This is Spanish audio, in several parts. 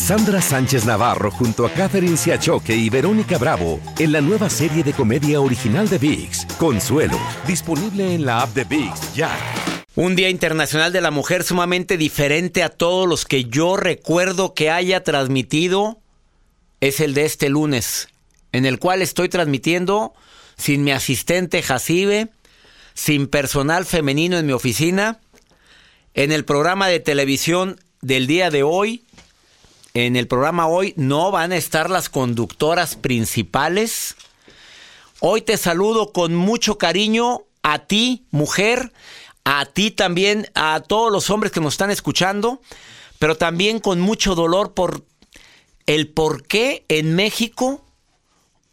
Cassandra Sánchez Navarro junto a Catherine Siachoque y Verónica Bravo en la nueva serie de comedia original de VIX, Consuelo, disponible en la app de VIX ya. Un Día Internacional de la Mujer sumamente diferente a todos los que yo recuerdo que haya transmitido es el de este lunes, en el cual estoy transmitiendo sin mi asistente Jacibe, sin personal femenino en mi oficina, en el programa de televisión del día de hoy. En el programa hoy no van a estar las conductoras principales. Hoy te saludo con mucho cariño a ti, mujer, a ti también, a todos los hombres que nos están escuchando, pero también con mucho dolor por el por qué en México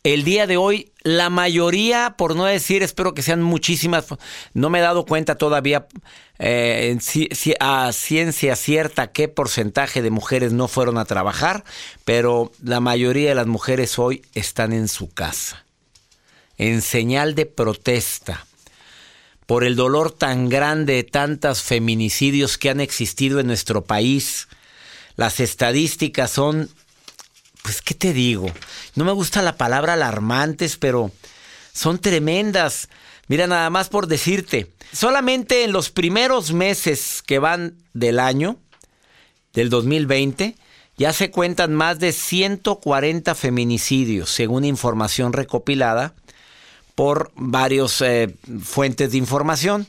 el día de hoy la mayoría, por no decir, espero que sean muchísimas, no me he dado cuenta todavía eh, a ciencia cierta qué porcentaje de mujeres no fueron a trabajar, pero la mayoría de las mujeres hoy están en su casa, en señal de protesta por el dolor tan grande de tantos feminicidios que han existido en nuestro país. Las estadísticas son, pues, ¿qué te digo? No me gusta la palabra alarmantes, pero son tremendas. Mira, nada más por decirte, solamente en los primeros meses que van del año, del 2020, ya se cuentan más de 140 feminicidios, según información recopilada por varios eh, fuentes de información.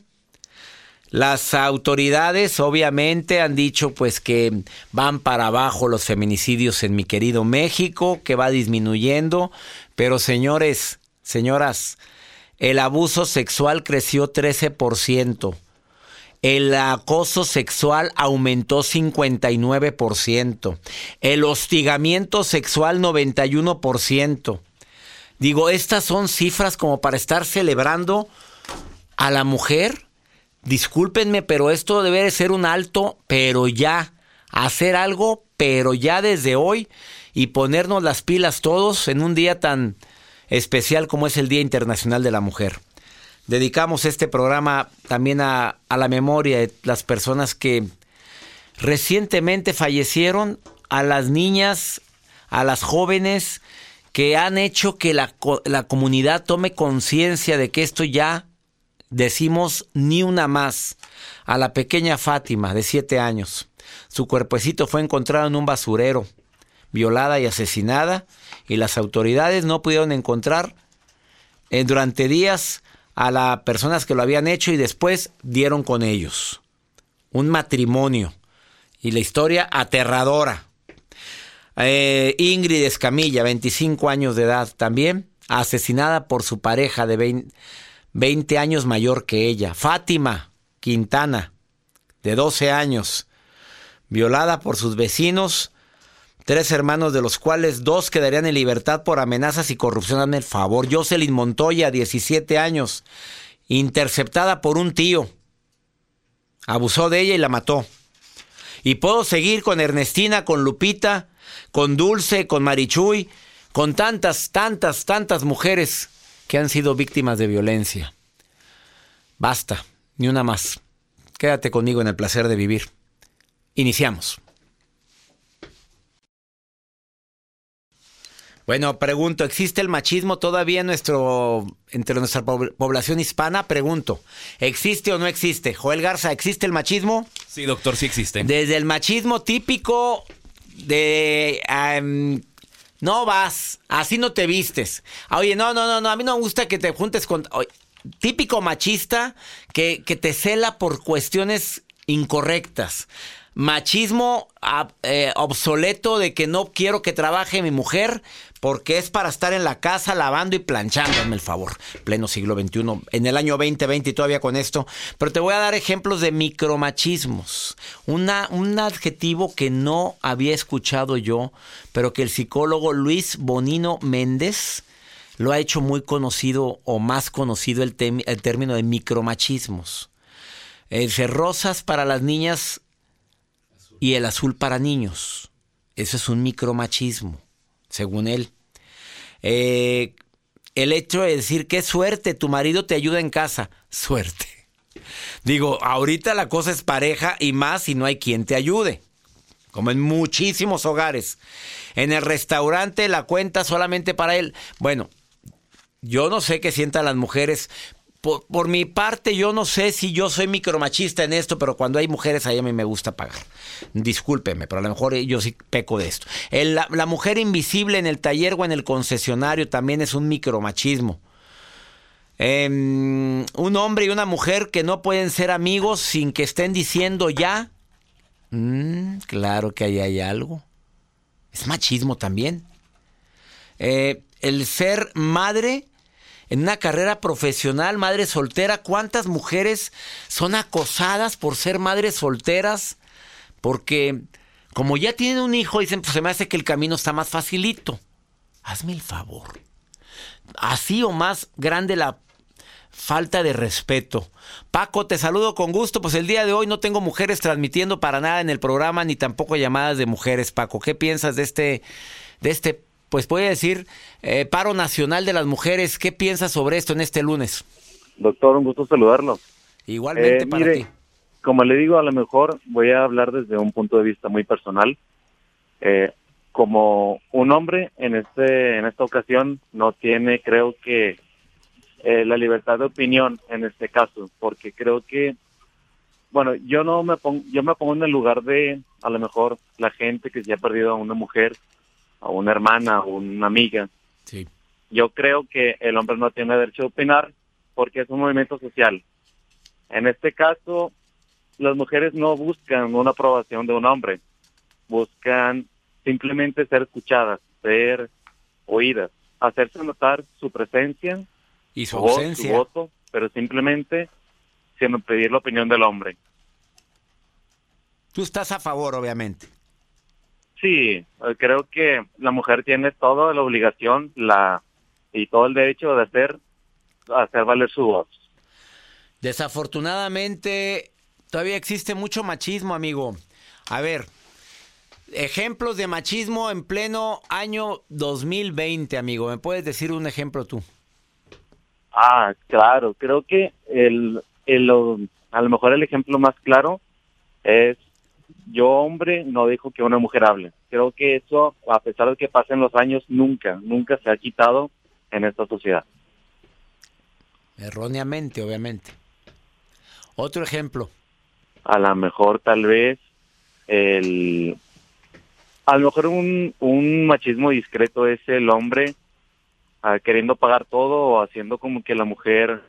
Las autoridades obviamente han dicho pues que van para abajo los feminicidios en mi querido México, que va disminuyendo, pero señores, señoras, el abuso sexual creció 13%. El acoso sexual aumentó 59%. El hostigamiento sexual 91%. Digo, estas son cifras como para estar celebrando a la mujer. Discúlpenme, pero esto debe de ser un alto, pero ya. Hacer algo, pero ya desde hoy. Y ponernos las pilas todos en un día tan especial como es el Día Internacional de la Mujer. Dedicamos este programa también a, la memoria de las personas que recientemente fallecieron, a las niñas, a las jóvenes, que han hecho que la comunidad tome conciencia de que esto ya decimos ni una más. A la pequeña Fátima, de siete años. Su cuerpecito fue encontrado en un basurero, violada y asesinada, y las autoridades no pudieron encontrar eh, durante días a las personas que lo habían hecho y después dieron con ellos. Un matrimonio. Y la historia aterradora. Eh, Ingrid Escamilla, 25 años de edad también, asesinada por su pareja de 20, años mayor que ella. Fátima Quintana, de 12 años, violada por sus vecinos, tres hermanos de los cuales dos quedarían en libertad por amenazas y corrupción. Hazme el favor. Jocelyn Montoya, 17 años, interceptada por un tío. Abusó de ella y la mató. Y puedo seguir con Ernestina, con Lupita, con Dulce, con Marichuy, con tantas, tantas, tantas mujeres que han sido víctimas de violencia. Basta, ni una más. Quédate conmigo en el placer de vivir. Iniciamos. Bueno, pregunto, ¿existe el machismo todavía en nuestro, entre nuestra población hispana? Pregunto, ¿existe o no existe? Joel Garza, ¿existe el machismo? Sí, doctor, sí existe. Desde el machismo típico de no vas, así no te vistes. Oye, no, no, no, no, a mí no me gusta que te juntes con típico machista que, que te cela por cuestiones incorrectas. machismo eh, obsoleto de que no quiero que trabaje mi mujer porque es para estar en la casa lavando y planchando, el favor. Pleno siglo XXI, en el año 2020 y todavía con esto. Pero te voy a dar ejemplos de micromachismos. Un adjetivo que no había escuchado yo, pero que el psicólogo Luis Bonino Méndez lo ha hecho muy conocido o más conocido el, término de micromachismos. El rosas para las niñas y el azul para niños. Eso es un micromachismo, según él. Eh, el hecho de decir, qué suerte, tu marido te ayuda en casa. Suerte. Digo, ahorita la cosa es pareja y más si no hay quien te ayude. Como en muchísimos hogares. En el restaurante la cuenta solamente para él. Bueno, yo no sé qué sientan las mujeres, por, mi parte, yo no sé si yo soy micromachista en esto, pero cuando hay mujeres, ahí a mí me gusta pagar. Discúlpeme, pero a lo mejor yo sí peco de esto. la, mujer invisible en el taller o en el concesionario también es un micromachismo. Em, un hombre y una mujer que no pueden ser amigos sin que estén diciendo ya. Mm, claro que ahí hay algo. Es machismo también. Eh, el ser madre en una carrera profesional, madre soltera, ¿cuántas mujeres son acosadas por ser madres solteras? Porque como ya tienen un hijo, dicen, pues se me hace que el camino está más facilito. Hazme el favor. Así o más grande la falta de respeto. Paco, te saludo con gusto. Pues el día de hoy no tengo mujeres transmitiendo para nada en el programa, ni tampoco llamadas de mujeres. Paco, ¿qué piensas de este, de este pues puede decir, eh, paro nacional de las mujeres. ¿Qué piensas sobre esto en este lunes? Doctor, un gusto saludarlo. Igualmente eh, para ti. Como le digo, a lo mejor voy a hablar desde un punto de vista muy personal. Eh, como un hombre en este en esta ocasión no tiene, creo que la libertad de opinión en este caso, porque creo que bueno, yo no me pongo, yo me pongo en el lugar de a lo mejor la gente que se ha perdido a una mujer a una hermana o una amiga. Sí. Yo creo que el hombre no tiene derecho a opinar porque es un movimiento social. En este caso, las mujeres no buscan una aprobación de un hombre, buscan simplemente ser escuchadas, ser oídas, hacerse notar su presencia y su ausencia, su voto, pero simplemente sin pedir la opinión del hombre. Tú estás a favor, obviamente. Sí, eh, creo que la mujer tiene toda la obligación la y todo el derecho de hacer hacer valer su voz. Desafortunadamente todavía existe mucho machismo, amigo. A ver, ejemplos de machismo en pleno año 2020, amigo. ¿Me puedes decir un ejemplo tú? Ah, claro. Creo que el, el a lo mejor el ejemplo más claro es yo hombre no dejo que una mujer hable. Creo que eso, a pesar de que pasen los años, nunca, nunca se ha quitado en esta sociedad. Erróneamente, obviamente. Otro ejemplo. A lo mejor tal vez el... A lo mejor un, un machismo discreto es el hombre ah, queriendo pagar todo o haciendo como que la mujer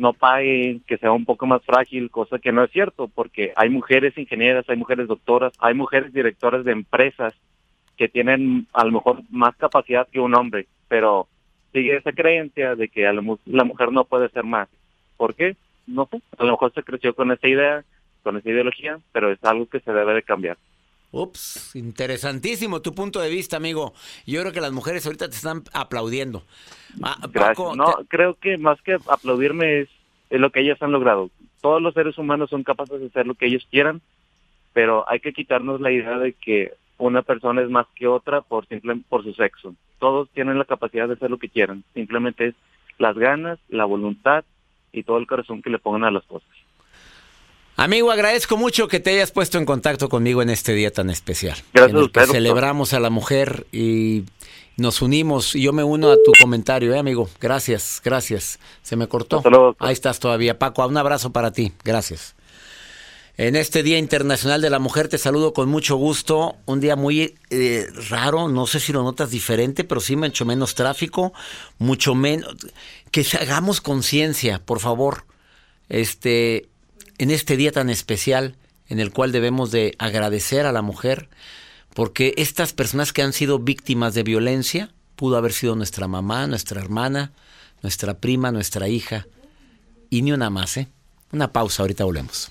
no pague, que sea un poco más frágil, cosa que no es cierto, porque hay mujeres ingenieras, hay mujeres doctoras, hay mujeres directoras de empresas que tienen a lo mejor más capacidad que un hombre, pero sigue esa creencia de que la, mujer no puede ser más. ¿Por qué? No sé, a lo mejor se creció con esa idea, con esa ideología, pero es algo que se debe de cambiar. Ups, interesantísimo tu punto de vista, amigo. Yo creo que las mujeres ahorita te están aplaudiendo. Ah, no, creo que más que aplaudirme es, lo que ellas han logrado. Todos los seres humanos son capaces de hacer lo que ellos quieran, pero hay que quitarnos la idea de que una persona es más que otra por simple, por su sexo. Todos tienen la capacidad de hacer lo que quieran. Simplemente es las ganas, la voluntad y todo el corazón que le pongan a las cosas. Amigo, agradezco mucho que te hayas puesto en contacto conmigo en este día tan especial. Gracias en celebramos a la mujer y nos unimos. Y yo me uno a tu comentario, ¿eh, amigo? Gracias, gracias. Se me cortó. Ahí estás todavía. Paco, un abrazo para ti. Gracias. En este Día Internacional de la Mujer te saludo con mucho gusto. Un día muy eh, raro, no sé si lo notas diferente, pero sí mucho menos tráfico, mucho menos... Que hagamos conciencia, por favor. Este, en este día tan especial en el cual debemos de agradecer a la mujer, porque estas personas que han sido víctimas de violencia, pudo haber sido nuestra mamá, nuestra hermana, nuestra prima, nuestra hija, y ni una más, ¿eh? Una pausa, ahorita volvemos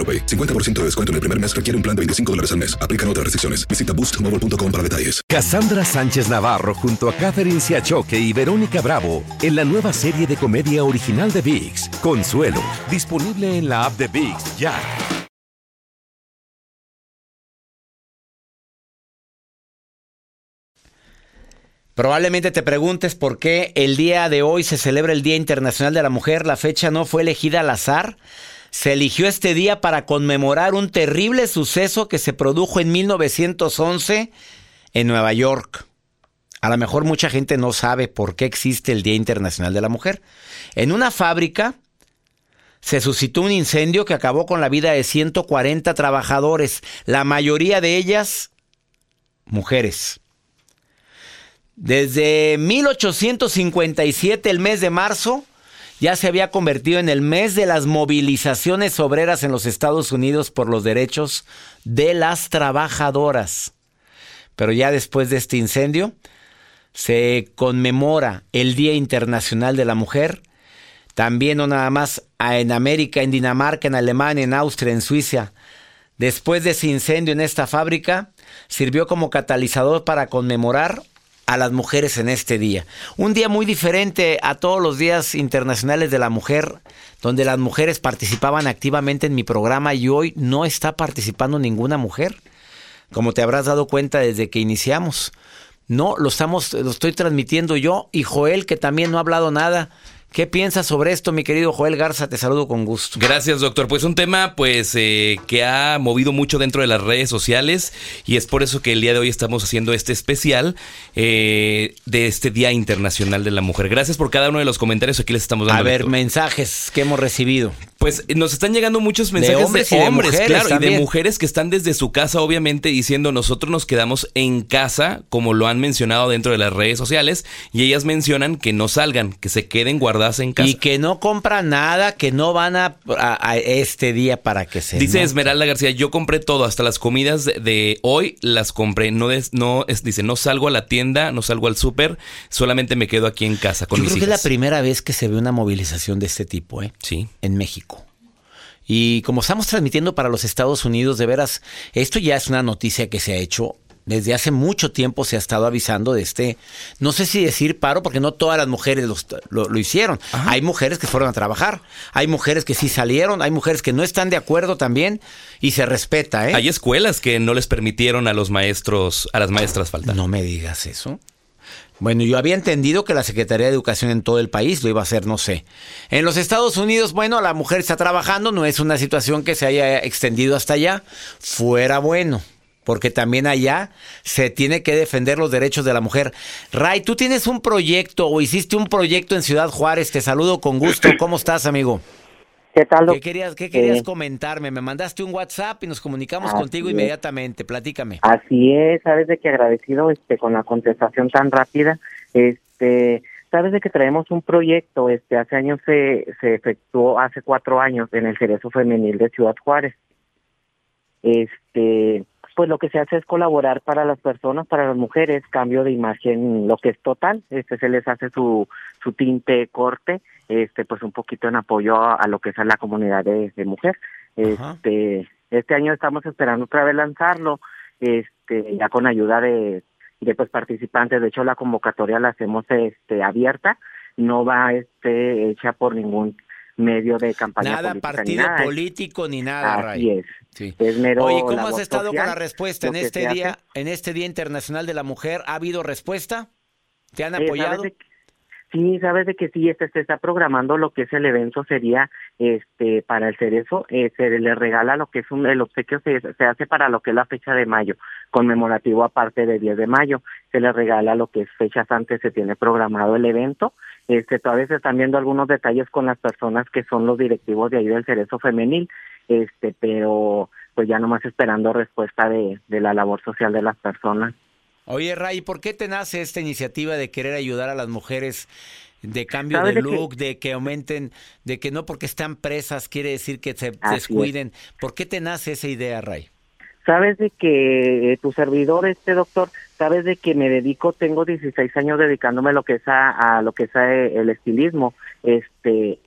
50% de descuento en el primer mes requiere un plan de 25 dólares al mes. Aplican otras restricciones. Visita boostmobile.com para detalles. Cassandra Sánchez Navarro junto a Catherine Siachoque y Verónica Bravo en la nueva serie de comedia original de VIX, Consuelo, disponible en la app de VIX ya. Probablemente te preguntes por qué el día de hoy se celebra el Día Internacional de la Mujer. La fecha no fue elegida al azar se eligió este día para conmemorar un terrible suceso que se produjo en 1911 en Nueva York. A lo mejor mucha gente no sabe por qué existe el Día Internacional de la Mujer. En una fábrica se suscitó un incendio que acabó con la vida de 140 trabajadores, la mayoría de ellas mujeres. Desde 1857, el mes de marzo, ya se había convertido en el mes de las movilizaciones obreras en los Estados Unidos por los derechos de las trabajadoras. Pero ya después de este incendio, se conmemora el Día Internacional de la Mujer. También no nada más en América, en Dinamarca, en Alemania, en Austria, en Suiza. Después de ese incendio en esta fábrica, sirvió como catalizador para conmemorar a las mujeres en este día. Un día muy diferente a todos los días internacionales de la mujer, donde las mujeres participaban activamente en mi programa y hoy no está participando ninguna mujer, como te habrás dado cuenta desde que iniciamos. No, lo estamos, lo estoy transmitiendo yo y Joel, que también no ha hablado nada. ¿Qué piensas sobre esto, mi querido Joel Garza? Te saludo con gusto. Gracias, doctor. Pues un tema pues eh, que ha movido mucho dentro de las redes sociales y es por eso que el día de hoy estamos haciendo este especial eh, de este Día Internacional de la Mujer. Gracias por cada uno de los comentarios que aquí les estamos dando. A ver, mensajes que hemos recibido. Pues nos están llegando muchos mensajes de hombres, y de mujeres, claro, y de mujeres que están desde su casa, obviamente, diciendo nosotros nos quedamos en casa, como lo han mencionado dentro de las redes sociales, y ellas mencionan que no salgan, que se queden guardadas en casa. Y que no compran nada, que no van a, este día para que se... Dice Esmeralda García, yo compré todo, hasta las comidas de, hoy las compré, no, no es, dice, no salgo a la tienda, no salgo al súper, solamente me quedo aquí en casa con yo creo que es la primera vez que se ve una movilización de este tipo, ¿eh? Sí. En México. Y como estamos transmitiendo para los Estados Unidos, de veras, esto ya es una noticia que se ha hecho. Desde hace mucho tiempo se ha estado avisando de este, no sé si decir paro, porque no todas las mujeres lo, hicieron. Hay mujeres que fueron a trabajar, hay mujeres que sí salieron, hay mujeres que no están de acuerdo también y se respeta. ¿eh? Hay escuelas que no les permitieron a los maestros, a las maestras faltar. No me digas eso. Bueno, yo había entendido que la Secretaría de Educación en todo el país lo iba a hacer, no sé. En los Estados Unidos, bueno, la mujer está trabajando, no es una situación que se haya extendido hasta allá. Fuera bueno, porque también allá se tiene que defender los derechos de la mujer. Ray, tú tienes un proyecto o hiciste un proyecto en Ciudad Juárez, te saludo con gusto. ¿Cómo estás, amigo? ¿Qué tal? ¿Qué querías, qué querías eh, comentarme? Me mandaste un WhatsApp y nos comunicamos contigo inmediatamente. Platícame. Así es, sabes de que agradecido este con la contestación tan rápida. Este, sabes de que traemos un proyecto, este, hace años se, se efectuó, hace cuatro años, en el Cerezo Femenil de Ciudad Juárez. Este, pues lo que se hace es colaborar para las personas, para las mujeres, cambio de imagen, lo que es total, este se les hace su, su tinte corte, este pues un poquito en apoyo a, lo que es la comunidad de, mujer. Este, este año estamos esperando otra vez lanzarlo, este, ya con ayuda de, de pues participantes, de hecho la convocatoria la hacemos este abierta, no va este hecha por ningún medio de campaña nada partido político ni nada así es. Sí. oye cómo has estado con la respuesta en este día en este día internacional de la mujer ha habido respuesta te han apoyado Sí, sabes de que sí, este se está programando lo que es el evento sería este para el cerezo, eh, se le regala lo que es un el obsequio se, se hace para lo que es la fecha de mayo, conmemorativo aparte de 10 de mayo, se le regala lo que es fechas antes se tiene programado el evento este, todavía se están viendo algunos detalles con las personas que son los directivos de ahí del Cerezo Femenil, este, pero pues ya nomás esperando respuesta de, de la labor social de las personas. Oye, Ray, ¿por qué te nace esta iniciativa de querer ayudar a las mujeres de cambio de look, de que aumenten, de que no porque están presas quiere decir que se descuiden? ¿Por qué te nace esa idea, Ray? Sabes de que tu servidor, este doctor, sabes de que me dedico, tengo 16 años dedicándome a lo que es a, lo que es eh, el estilismo, este,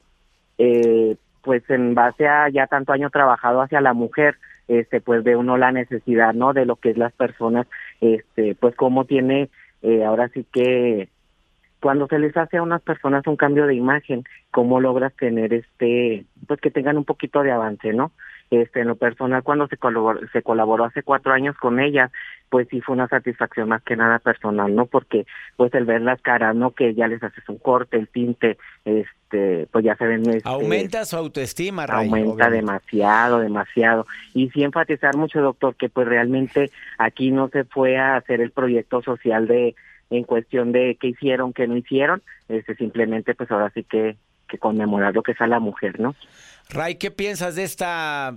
eh, pues en base a ya tanto año trabajado hacia la mujer, este, pues ve uno la necesidad, ¿no? De lo que es las personas, este, pues cómo tiene, eh, ahora sí que cuando se les hace a unas personas un cambio de imagen, cómo logras tener este, pues que tengan un poquito de avance, ¿no? Este, en lo personal, cuando se colaboró, se colaboró hace cuatro años con ella, pues sí fue una satisfacción más que nada personal, ¿no? Porque pues el ver las caras, ¿no? Que ya les haces un corte, el tinte, este, pues ya se ven... Este, aumenta su autoestima, Ray, Aumenta demasiado, demasiado. Y sí enfatizar mucho, doctor, que pues realmente aquí no se fue a hacer el proyecto social de en cuestión de qué hicieron, qué no hicieron, este simplemente pues ahora sí que que conmemorar lo que es a la mujer, ¿no? Ray, ¿qué piensas de esta,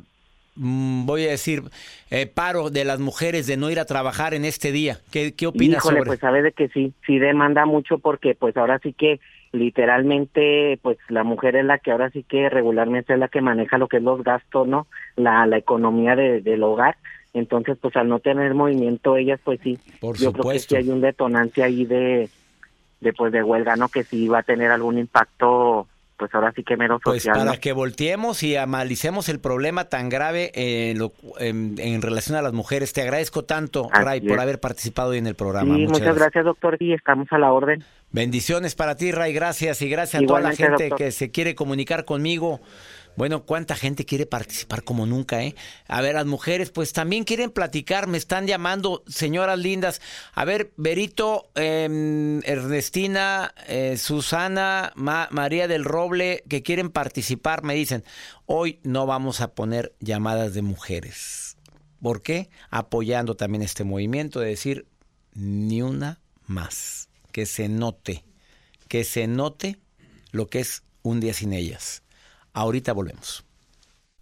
mm, voy a decir, eh, paro de las mujeres de no ir a trabajar en este día? ¿Qué, qué opinas Híjole, pues sabe de que sí, sí demanda mucho porque pues ahora sí que literalmente pues la mujer es la que ahora sí que regularmente es la que maneja lo que es los gastos, ¿no? La, la economía de, del hogar. Entonces, pues al no tener movimiento ellas, pues sí, Por yo creo que sí hay un detonante ahí de, de pues de huelga, ¿no? Que sí va a tener algún impacto pues ahora sí que menos pues social. Pues para que volteemos y amalicemos el problema tan grave en, relación a las mujeres. Te agradezco tanto, Ray, por haber participado hoy en el programa. muchas, muchas gracias. doctor, y estamos a la orden. Bendiciones para ti, Ray, gracias y gracias a toda la gente que se quiere comunicar conmigo. Bueno, ¿cuánta gente quiere participar como nunca, eh? A ver, las mujeres, pues también quieren platicar, me están llamando, señoras lindas. A ver, Berito, em, Ernestina, eh, Susana, María del Roble, que quieren participar, me dicen, hoy no vamos a poner llamadas de mujeres. ¿Por qué? Apoyando también este movimiento de decir, ni una más. Que se note, que se note lo que es un día sin ellas. Ahorita volvemos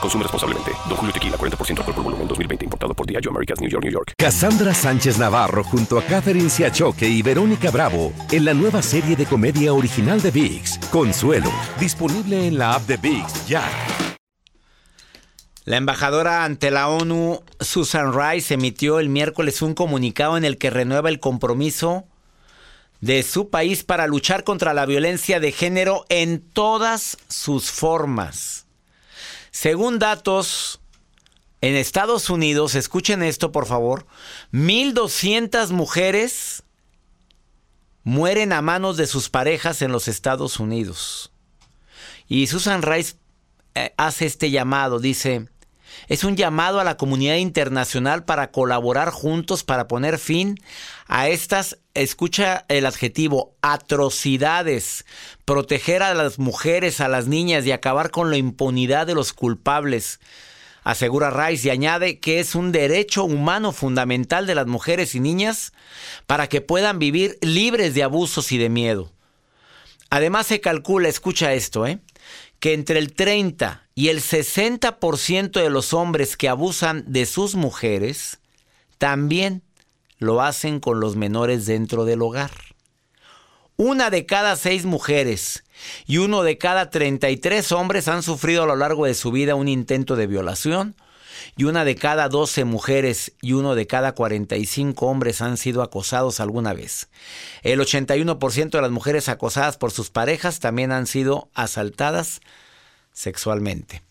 Consume responsablemente. Don Julio Tequila, 40% alcohol por volumen, 2020. Importado por Diageo Americas, New York, New York. Cassandra Sánchez Navarro junto a Catherine Siachoque y Verónica Bravo en la nueva serie de comedia original de VIX, Consuelo. Disponible en la app de VIX, ya. La embajadora ante la ONU, Susan Rice, emitió el miércoles un comunicado en el que renueva el compromiso de su país para luchar contra la violencia de género en todas sus formas. Según datos en Estados Unidos, escuchen esto por favor, 1.200 mujeres mueren a manos de sus parejas en los Estados Unidos. Y Susan Rice eh, hace este llamado, dice, es un llamado a la comunidad internacional para colaborar juntos para poner fin a estas, escucha el adjetivo, atrocidades, proteger a las mujeres, a las niñas y acabar con la impunidad de los culpables. Asegura Rice y añade que es un derecho humano fundamental de las mujeres y niñas para que puedan vivir libres de abusos y de miedo. Además se calcula, escucha esto, ¿eh? Que entre el 30 y el 60% de los hombres que abusan de sus mujeres también lo hacen con los menores dentro del hogar. Una de cada seis mujeres y uno de cada 33 hombres han sufrido a lo largo de su vida un intento de violación y una de cada 12 mujeres y uno de cada 45 hombres han sido acosados alguna vez. El 81% de las mujeres acosadas por sus parejas también han sido asaltadas sexualmente.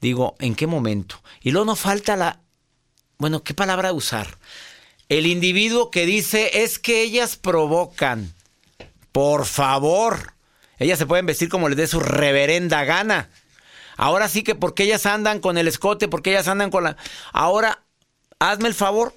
Digo, ¿en qué momento? Y luego no falta la... Bueno, ¿qué palabra usar? El individuo que dice es que ellas provocan. Por favor. Ellas se pueden vestir como les dé su reverenda gana. Ahora sí que porque ellas andan con el escote, porque ellas andan con la... Ahora, hazme el favor,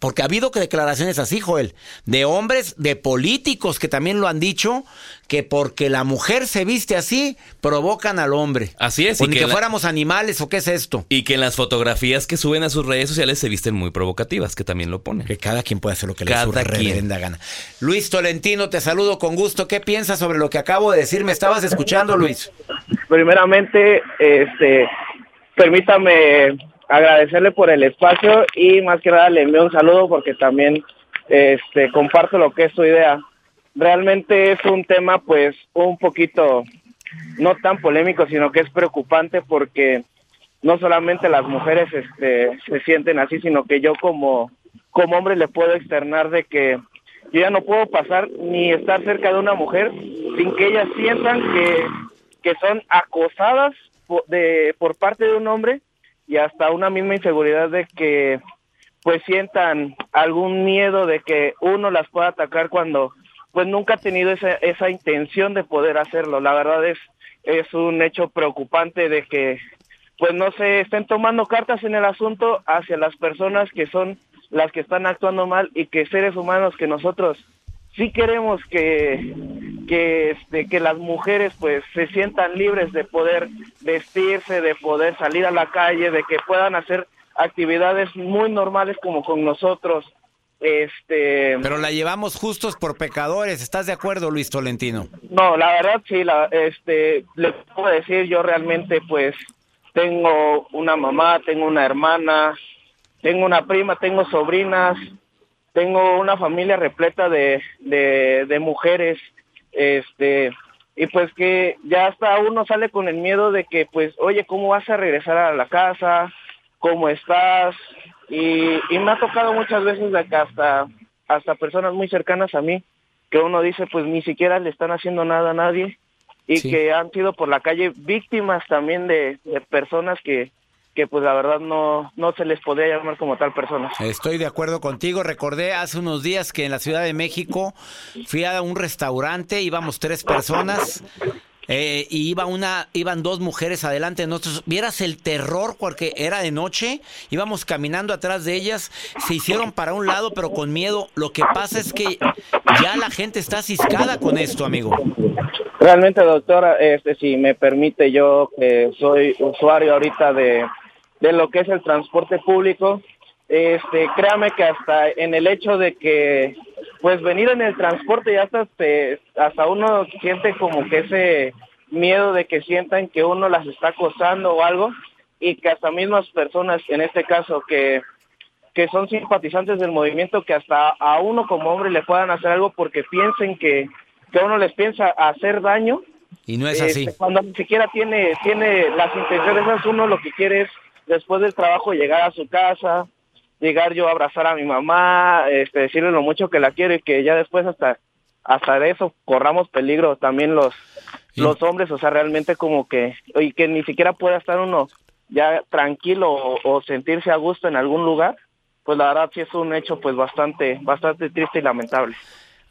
porque ha habido declaraciones así, Joel, de hombres, de políticos que también lo han dicho, que porque la mujer se viste así, provocan al hombre. Así es. O y ni que, fuéramos animales, o qué es esto. Y que en las fotografías que suben a sus redes sociales se visten muy provocativas, que también lo ponen. Que cada quien puede hacer lo que le su reverenda gana. Luis Tolentino, te saludo con gusto. ¿Qué piensas sobre lo que acabo de decir? ¿Me estabas escuchando, Luis? Primeramente, este, permítame agradecerle por el espacio y más que nada le envío un saludo porque también este comparto lo que es su idea. Realmente es un tema pues un poquito no tan polémico, sino que es preocupante porque no solamente las mujeres este, se sienten así, sino que yo como, como hombre le puedo externar de que yo ya no puedo pasar ni estar cerca de una mujer sin que ellas sientan que, que son acosadas de, por parte de un hombre y hasta una misma inseguridad de que pues sientan algún miedo de que uno las pueda atacar cuando pues nunca ha tenido esa, esa intención de poder hacerlo. La verdad es, es un hecho preocupante de que pues no se estén tomando cartas en el asunto hacia las personas que son las que están actuando mal y que seres humanos que nosotros sí queremos que que este que las mujeres pues se sientan libres de poder vestirse, de poder salir a la calle, de que puedan hacer actividades muy normales como con nosotros. Este Pero la llevamos justos por pecadores, ¿estás de acuerdo, Luis Tolentino? No, la verdad sí, la este le puedo decir yo realmente pues tengo una mamá, tengo una hermana, tengo una prima, tengo sobrinas, tengo una familia repleta de, de, mujeres, este, y pues que ya hasta uno sale con el miedo de que, pues, oye, ¿cómo vas a regresar a la casa? ¿Cómo estás? Y, y me ha tocado muchas veces de que hasta, hasta personas muy cercanas a mí, que uno dice, pues, ni siquiera le están haciendo nada a nadie, y que han sido por la calle víctimas también de personas que, que pues la verdad no, no se les podía llamar como tal persona. Estoy de acuerdo contigo. Recordé hace unos días que en la Ciudad de México fui a un restaurante, íbamos tres personas. Eh, y iba una, iban dos mujeres adelante de nosotros. Vieras el terror porque era de noche. Íbamos caminando atrás de ellas. Se hicieron para un lado, pero con miedo. Lo que pasa es que ya la gente está ciscada con esto, amigo. Realmente, doctora, este, si me permite, yo que soy usuario ahorita de, de lo que es el transporte público. Este, créame que hasta en el hecho de que, pues venir en el transporte ya hasta, hasta uno siente como que ese miedo de que sientan que uno las está acosando o algo y que hasta mismas personas, en este caso, que, que son simpatizantes del movimiento, que hasta a uno como hombre le puedan hacer algo porque piensen que, que uno les piensa hacer daño. Y no es así. Este, cuando ni siquiera tiene, tiene las intenciones, uno lo que quiere es después del trabajo llegar a su casa, llegar yo a abrazar a mi mamá, este, decirle lo mucho que la quiero y que ya después hasta hasta de eso corramos peligro también los los hombres, o sea, realmente como que y que ni siquiera pueda estar uno ya tranquilo o, sentirse a gusto en algún lugar, pues la verdad sí es un hecho pues bastante bastante triste y lamentable.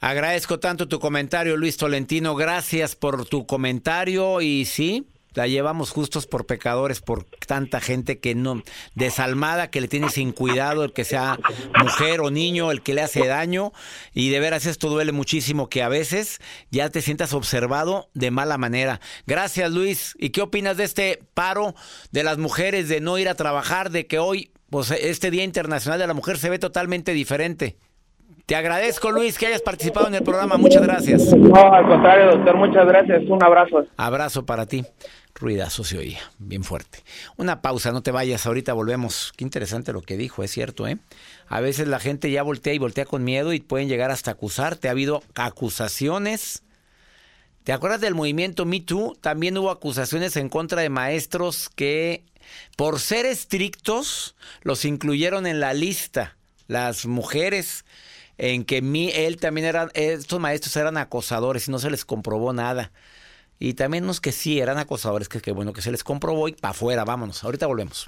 Agradezco tanto tu comentario, Luis Tolentino. Gracias por tu comentario y sí, la llevamos justos por pecadores, por tanta gente que no, desalmada, que le tiene sin cuidado, el que sea mujer o niño, el que le hace daño. Y de veras esto duele muchísimo, que a veces ya te sientas observado de mala manera. Gracias, Luis. ¿Y qué opinas de este paro de las mujeres de no ir a trabajar, de que hoy, pues este Día Internacional de la Mujer se ve totalmente diferente? Te agradezco, Luis, que hayas participado en el programa. Muchas gracias. No, al contrario, doctor, muchas gracias. Un abrazo. Abrazo para ti. Ruidazo se oía, bien fuerte. Una pausa, no te vayas, ahorita volvemos. Qué interesante lo que dijo, es cierto, ¿eh? A veces la gente ya voltea y voltea con miedo y pueden llegar hasta acusarte. Ha habido acusaciones. ¿Te acuerdas del movimiento Me Too? También hubo acusaciones en contra de maestros que, por ser estrictos, los incluyeron en la lista. Las mujeres, en que mi, él también eran, estos maestros eran acosadores y no se les comprobó nada. Y también unos que sí eran acosadores, que, que bueno, que se les comprobó y para afuera, vámonos. Ahorita volvemos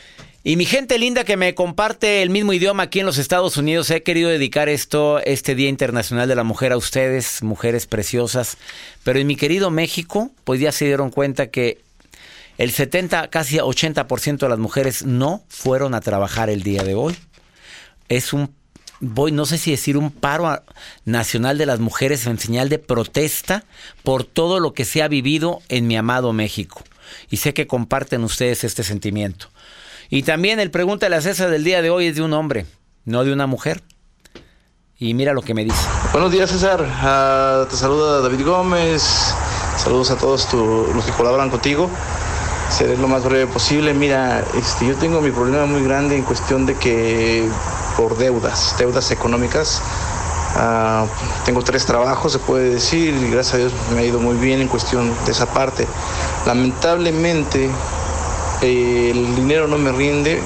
Y mi gente linda que me comparte el mismo idioma aquí en los Estados Unidos, he querido dedicar esto, este Día Internacional de la Mujer a ustedes, mujeres preciosas. Pero en mi querido México, pues ya se dieron cuenta que el 70, casi 80% de las mujeres no fueron a trabajar el día de hoy. Es un, voy, no sé si decir un paro nacional de las mujeres en señal de protesta por todo lo que se ha vivido en mi amado México. Y sé que comparten ustedes este sentimiento. Y también el pregunta de la César del día de hoy es de un hombre, no de una mujer. Y mira lo que me dice. Buenos días, César. Ah, te saluda David Gómez. Saludos a todos los que colaboran contigo. Seré lo más breve posible. Mira, este, yo tengo mi problema muy grande en cuestión de que por deudas, deudas económicas. Ah, tengo tres trabajos, se puede decir, y gracias a Dios me ha ido muy bien en cuestión de esa parte. Lamentablemente, el dinero no me rinde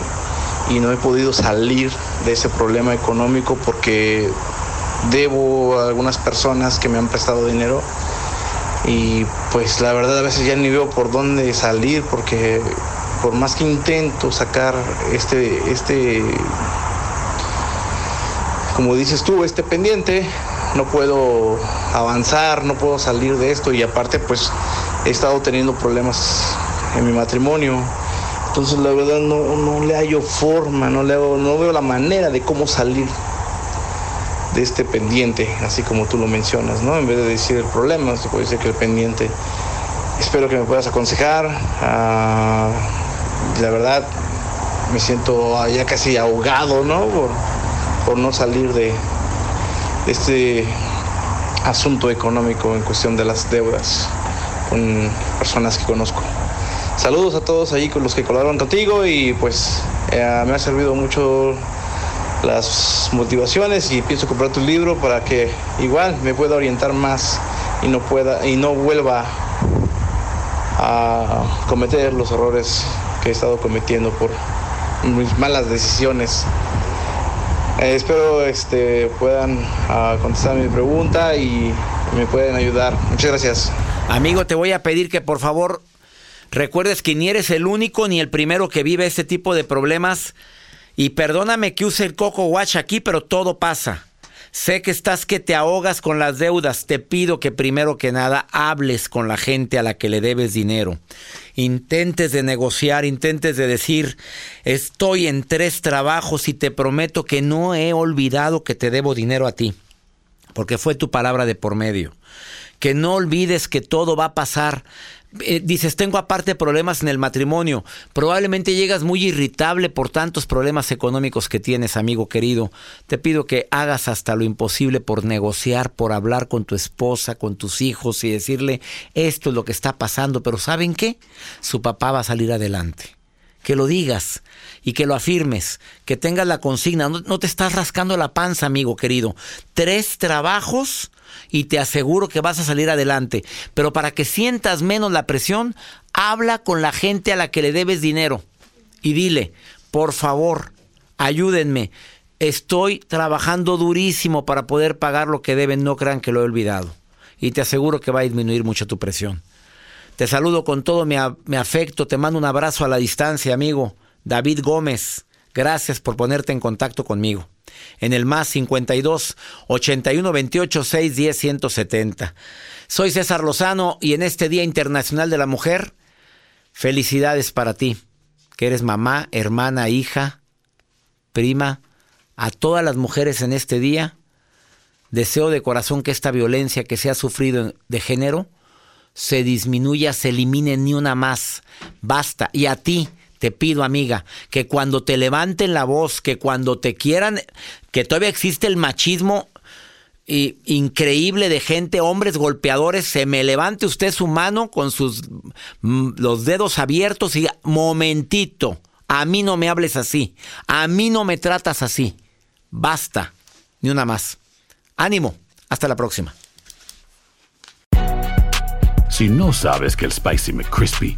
y no he podido salir de ese problema económico porque debo a algunas personas que me han prestado dinero y pues la verdad a veces ya ni veo por dónde salir porque por más que intento sacar este este como dices tú este pendiente no puedo avanzar no puedo salir de esto y aparte pues he estado teniendo problemas en mi matrimonio entonces la verdad no, le hallo forma, no, le no veo la manera de cómo salir de este pendiente, así como tú lo mencionas, ¿no? En vez de decir el problema, se puede decir que el pendiente. Espero que me puedas aconsejar. Ah, la verdad, me siento ya casi ahogado, ¿no? Por, no salir de este asunto económico en cuestión de las deudas con personas que conozco. Saludos a todos ahí con los que colaboraron contigo y pues eh, me ha servido mucho las motivaciones y pienso comprar tu libro para que igual me pueda orientar más y no pueda y no vuelva a cometer los errores que he estado cometiendo por mis malas decisiones. Eh, espero este, puedan uh, contestar mi pregunta y me pueden ayudar. Muchas gracias. Amigo, te voy a pedir que por favor recuerdes que ni eres el único ni el primero que vive este tipo de problemas. Y perdóname que use el Coco Watch aquí, pero todo pasa. Sé que estás que te ahogas con las deudas. Te pido que primero que nada hables con la gente a la que le debes dinero. Intentes de negociar, intentes de decir, estoy en tres trabajos y te prometo que no he olvidado que te debo dinero a ti. Porque fue tu palabra de por medio. Que no olvides que todo va a pasar. Eh, dices, tengo aparte problemas en el matrimonio. Probablemente llegas muy irritable por tantos problemas económicos que tienes, amigo querido. Te pido que hagas hasta lo imposible por negociar, por hablar con tu esposa, con tus hijos y decirle, esto es lo que está pasando, pero ¿saben qué? Su papá va a salir adelante. Que lo digas y que lo afirmes, que tengas la consigna. No, no te estás rascando la panza, amigo querido. Tres trabajos y te aseguro que vas a salir adelante. Pero para que sientas menos la presión, habla con la gente a la que le debes dinero y dile, por favor, ayúdenme. Estoy trabajando durísimo para poder pagar lo que deben, no crean que lo he olvidado. Y te aseguro que va a disminuir mucho tu presión. Te saludo con todo mi, mi afecto, te mando un abrazo a la distancia, amigo. David Gómez, gracias por ponerte en contacto conmigo en el más 52 81 28 6 10 170. Soy César Lozano y en este Día Internacional de la Mujer, felicidades para ti, que eres mamá, hermana, hija, prima, a todas las mujeres en este día. Deseo de corazón que esta violencia que se ha sufrido de género se disminuya, se elimine ni una más. Basta. Y a ti, te pido, amiga, que cuando te levanten la voz, que cuando te quieran, que todavía existe el machismo increíble de gente, hombres golpeadores, se me levante usted su mano con sus mm, los dedos abiertos y momentito, a mí no me hables así, a mí no me tratas así. Basta, ni una más. Ánimo, hasta la próxima. Si no sabes que el Spicy McCrispy